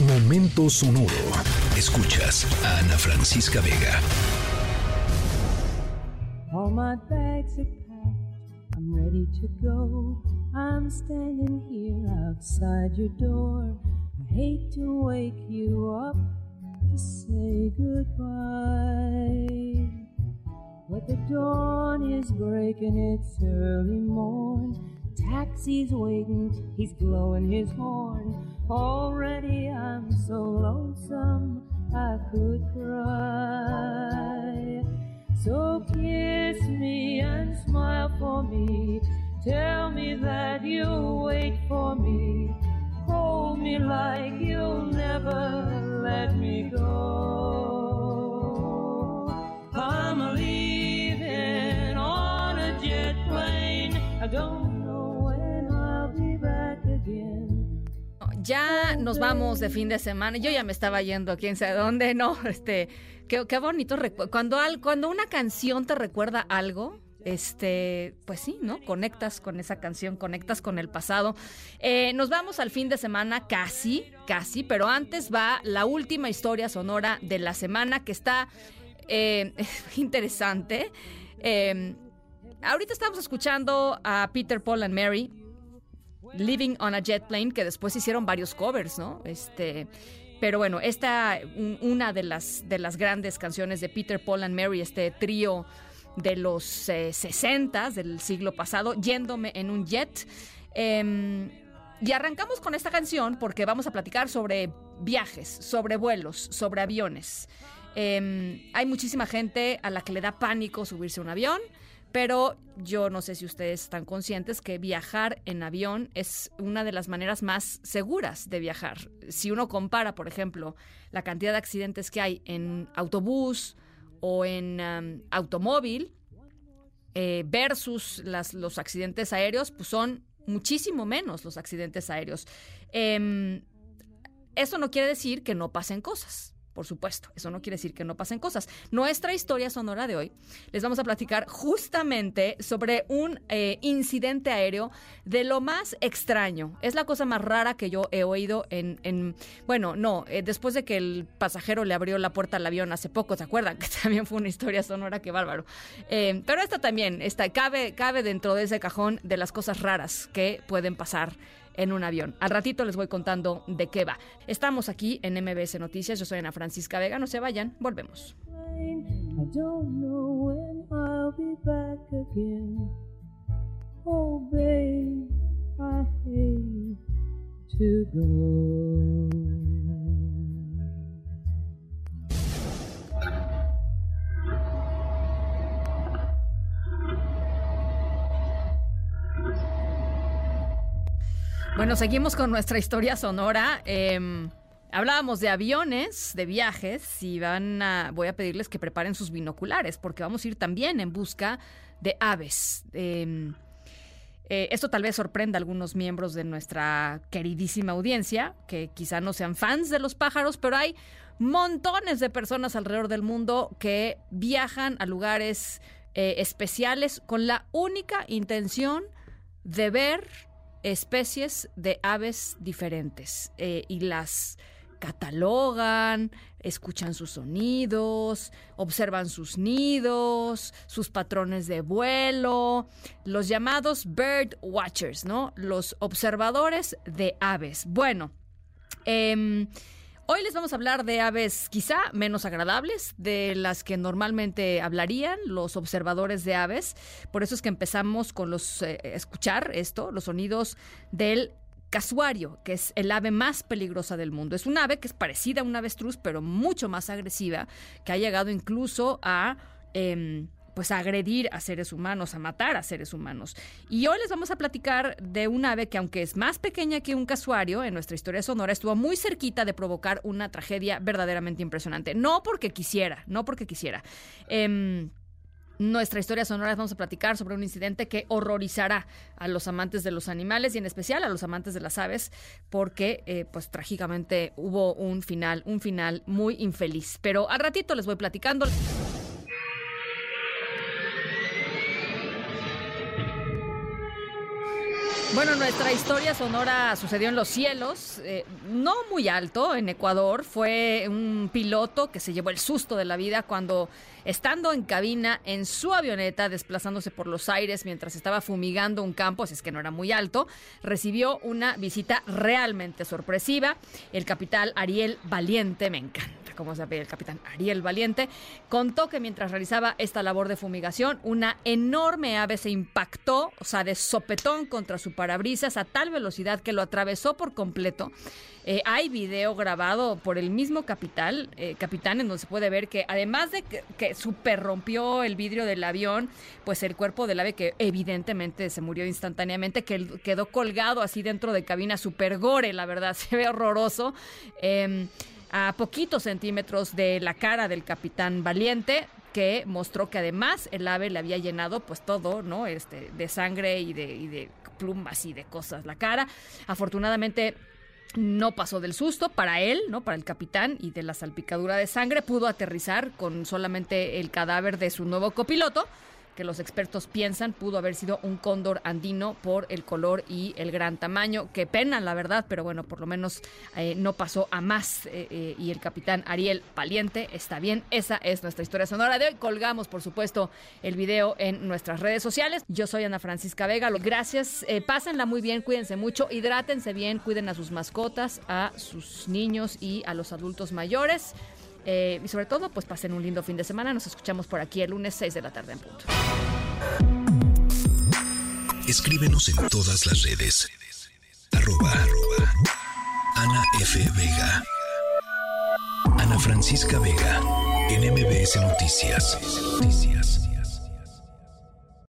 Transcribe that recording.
Momento sonoro. Escuchas a Ana Francisca Vega. All my bags are packed. I'm ready to go. I'm standing here outside your door. I hate to wake you up to say goodbye. But the dawn is breaking, it's early morn. Taxi's waiting, he's blowing his horn. Already I'm so lonesome I could cry. So kiss me and smile for me. Tell me that you'll wait for me. Hold me like you'll never let me go. I'm leaving on a jet plane. I don't know when I'll be back again. Ya nos vamos de fin de semana. Yo ya me estaba yendo a quién sabe dónde, ¿no? Este, qué, qué bonito. Cuando, al- cuando una canción te recuerda algo, este, pues sí, ¿no? Conectas con esa canción, conectas con el pasado. Eh, nos vamos al fin de semana, casi, casi, pero antes va la última historia sonora de la semana que está eh, interesante. Eh, ahorita estamos escuchando a Peter, Paul and Mary. Living on a Jet Plane, que después hicieron varios covers, ¿no? Este, pero bueno, esta, un- una de las, de las grandes canciones de Peter, Paul and Mary, este trío de los eh, 60 del siglo pasado, yéndome en un jet. Em, y arrancamos con esta canción porque vamos a platicar sobre viajes, sobre vuelos, sobre aviones. Em, hay muchísima gente a la que le da pánico subirse a un avión, pero yo no sé si ustedes están conscientes que viajar en avión es una de las maneras más seguras de viajar. Si uno compara, por ejemplo, la cantidad de accidentes que hay en autobús o en automóvil eh, versus los accidentes aéreos, pues son muchísimo menos los accidentes aéreos. Em, eso no quiere decir que no pasen cosas. Por supuesto, eso no quiere decir que no pasen cosas. Nuestra historia sonora de hoy les vamos a platicar justamente sobre un eh, incidente aéreo de lo más extraño. Es la cosa más rara que yo he oído en, en- bueno, no, eh, después de que el pasajero le abrió la puerta al avión hace poco, ¿se acuerdan? Que también fue una historia sonora, qué bárbaro. Eh, pero esta también, esta, cabe, cabe dentro de ese cajón de las cosas raras que pueden pasar en un avión. Al ratito les voy contando de qué va. Estamos aquí en MBS Noticias. Yo soy Ana Francisca Vega. No se vayan. Volvemos. Bueno, seguimos con nuestra historia sonora. Eh, hablábamos de aviones, de viajes, y van a, voy a pedirles que preparen sus binoculares, porque vamos a ir también en busca de aves. Eh, eh, esto tal vez sorprenda a algunos miembros de nuestra queridísima audiencia, que quizá no sean fans de los pájaros, pero hay montones de personas alrededor del mundo que viajan a lugares eh, especiales con la única intención de ver especies de aves diferentes eh, y las catalogan, escuchan sus sonidos, observan sus nidos, sus patrones de vuelo, los llamados bird watchers, ¿no? Los observadores de aves. Bueno, em, Hoy les vamos a hablar de aves quizá menos agradables, de las que normalmente hablarían los observadores de aves. Por eso es que empezamos con los eh, escuchar esto, los sonidos del casuario, que es el ave más peligrosa del mundo. Es un ave que es parecida a un avestruz, pero mucho más agresiva, que ha llegado incluso a em, pues a agredir a seres humanos, a matar a seres humanos. Y hoy les vamos a platicar de un ave que aunque es más pequeña que un casuario, en nuestra historia sonora estuvo muy cerquita de provocar una tragedia verdaderamente impresionante. No porque quisiera, no porque quisiera. Em, nuestra historia sonora vamos a platicar sobre un incidente que horrorizará a los amantes de los animales y en especial a los amantes de las aves porque eh, pues trágicamente hubo un final, un final muy infeliz. Pero al ratito les voy platicando. Bueno, nuestra historia sonora sucedió en los cielos, eh, no muy alto, en Ecuador. Fue un piloto que se llevó el susto de la vida cuando, estando en cabina en su avioneta, desplazándose por los aires mientras estaba fumigando un campo, así es que no era muy alto, recibió una visita realmente sorpresiva. El capitán Ariel Valiente, me encanta como se ve el capitán Ariel Valiente, contó que mientras realizaba esta labor de fumigación, una enorme ave se impactó, o sea, de sopetón contra su parabrisas a tal velocidad que lo atravesó por completo. Eh, hay video grabado por el mismo capitán, eh, capitán, en donde se puede ver que además de que, que super rompió el vidrio del avión, pues el cuerpo del ave que evidentemente se murió instantáneamente, que quedó colgado así dentro de cabina super gore, la verdad, se ve horroroso. Eh, a poquitos centímetros de la cara del capitán Valiente que mostró que además el ave le había llenado pues todo, ¿no? Este, de sangre y de, y de plumas y de cosas la cara. Afortunadamente no pasó del susto para él, ¿no? Para el capitán y de la salpicadura de sangre pudo aterrizar con solamente el cadáver de su nuevo copiloto que los expertos piensan pudo haber sido un cóndor andino por el color y el gran tamaño. Qué pena, la verdad, pero bueno, por lo menos eh, no pasó a más. Eh, eh, y el capitán Ariel Valiente está bien. Esa es nuestra historia sonora de hoy. Colgamos, por supuesto, el video en nuestras redes sociales. Yo soy Ana Francisca Vega. Gracias. pásenla muy bien, cuídense mucho, hidrátense bien, cuiden a sus mascotas, a sus niños y a los adultos mayores. Eh, y sobre todo, pues pasen un lindo fin de semana. Nos escuchamos por aquí el lunes 6 de la tarde en punto. Escríbenos en todas las redes. Arroba, Ana F. Vega. Ana Francisca Vega. En MBS Noticias. Noticias.